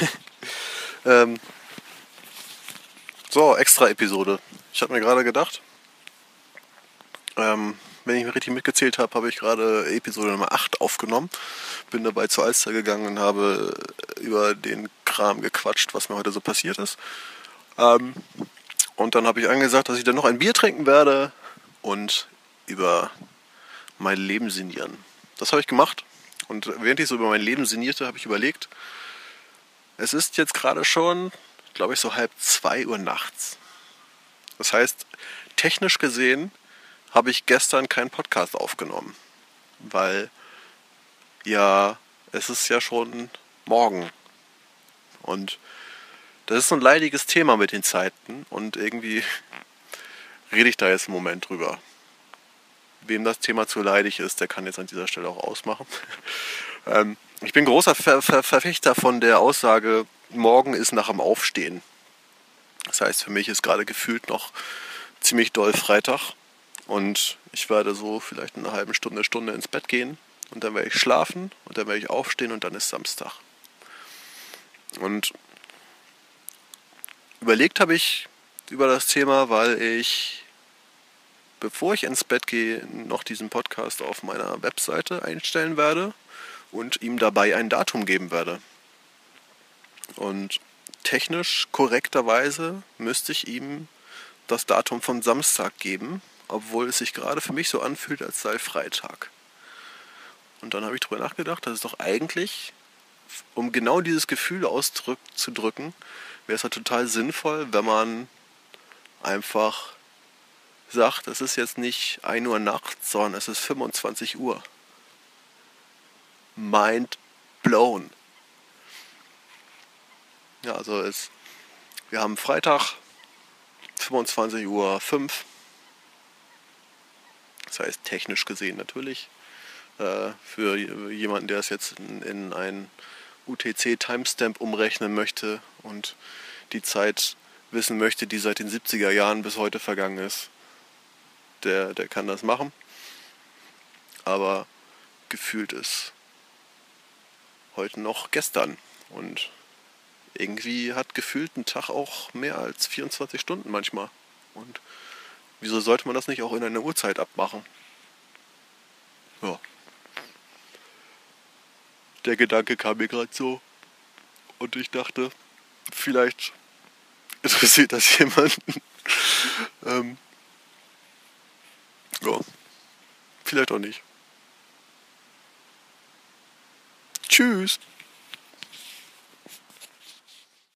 ähm, so, extra Episode. Ich habe mir gerade gedacht, ähm, wenn ich mir richtig mitgezählt habe, habe ich gerade Episode Nummer 8 aufgenommen. Bin dabei zur Alster gegangen und habe über den Kram gequatscht, was mir heute so passiert ist. Ähm, und dann habe ich angesagt, dass ich dann noch ein Bier trinken werde und über mein Leben sinnieren. Das habe ich gemacht. Und während ich so über mein Leben sinnierte, habe ich überlegt, es ist jetzt gerade schon, glaube ich, so halb zwei Uhr nachts. Das heißt, technisch gesehen habe ich gestern keinen Podcast aufgenommen, weil ja, es ist ja schon morgen. Und das ist so ein leidiges Thema mit den Zeiten und irgendwie rede ich da jetzt im Moment drüber. Wem das Thema zu leidig ist, der kann jetzt an dieser Stelle auch ausmachen. ähm, ich bin großer Ver Ver Verfechter von der Aussage, morgen ist nach dem Aufstehen. Das heißt, für mich ist gerade gefühlt noch ziemlich doll Freitag und ich werde so vielleicht in einer halben Stunde, Stunde ins Bett gehen und dann werde ich schlafen und dann werde ich aufstehen und dann ist Samstag. Und überlegt habe ich über das Thema, weil ich, bevor ich ins Bett gehe, noch diesen Podcast auf meiner Webseite einstellen werde und ihm dabei ein Datum geben werde. Und technisch korrekterweise müsste ich ihm das Datum vom Samstag geben, obwohl es sich gerade für mich so anfühlt, als sei Freitag. Und dann habe ich darüber nachgedacht, dass es doch eigentlich, um genau dieses Gefühl auszudrücken, wäre es halt total sinnvoll, wenn man einfach sagt, es ist jetzt nicht 1 Uhr nachts, sondern es ist 25 Uhr. Mind blown. Ja, also es, wir haben Freitag, 25 Uhr 5. Das heißt technisch gesehen natürlich. Äh, für jemanden, der es jetzt in, in ein UTC-Timestamp umrechnen möchte und die Zeit wissen möchte, die seit den 70er Jahren bis heute vergangen ist, der, der kann das machen. Aber gefühlt ist heute noch gestern. Und irgendwie hat gefühlt ein Tag auch mehr als 24 Stunden manchmal. Und wieso sollte man das nicht auch in einer Uhrzeit abmachen? Ja. Der Gedanke kam mir gerade so. Und ich dachte, vielleicht interessiert das jemanden. ähm, ja. Vielleicht auch nicht. Tschüss.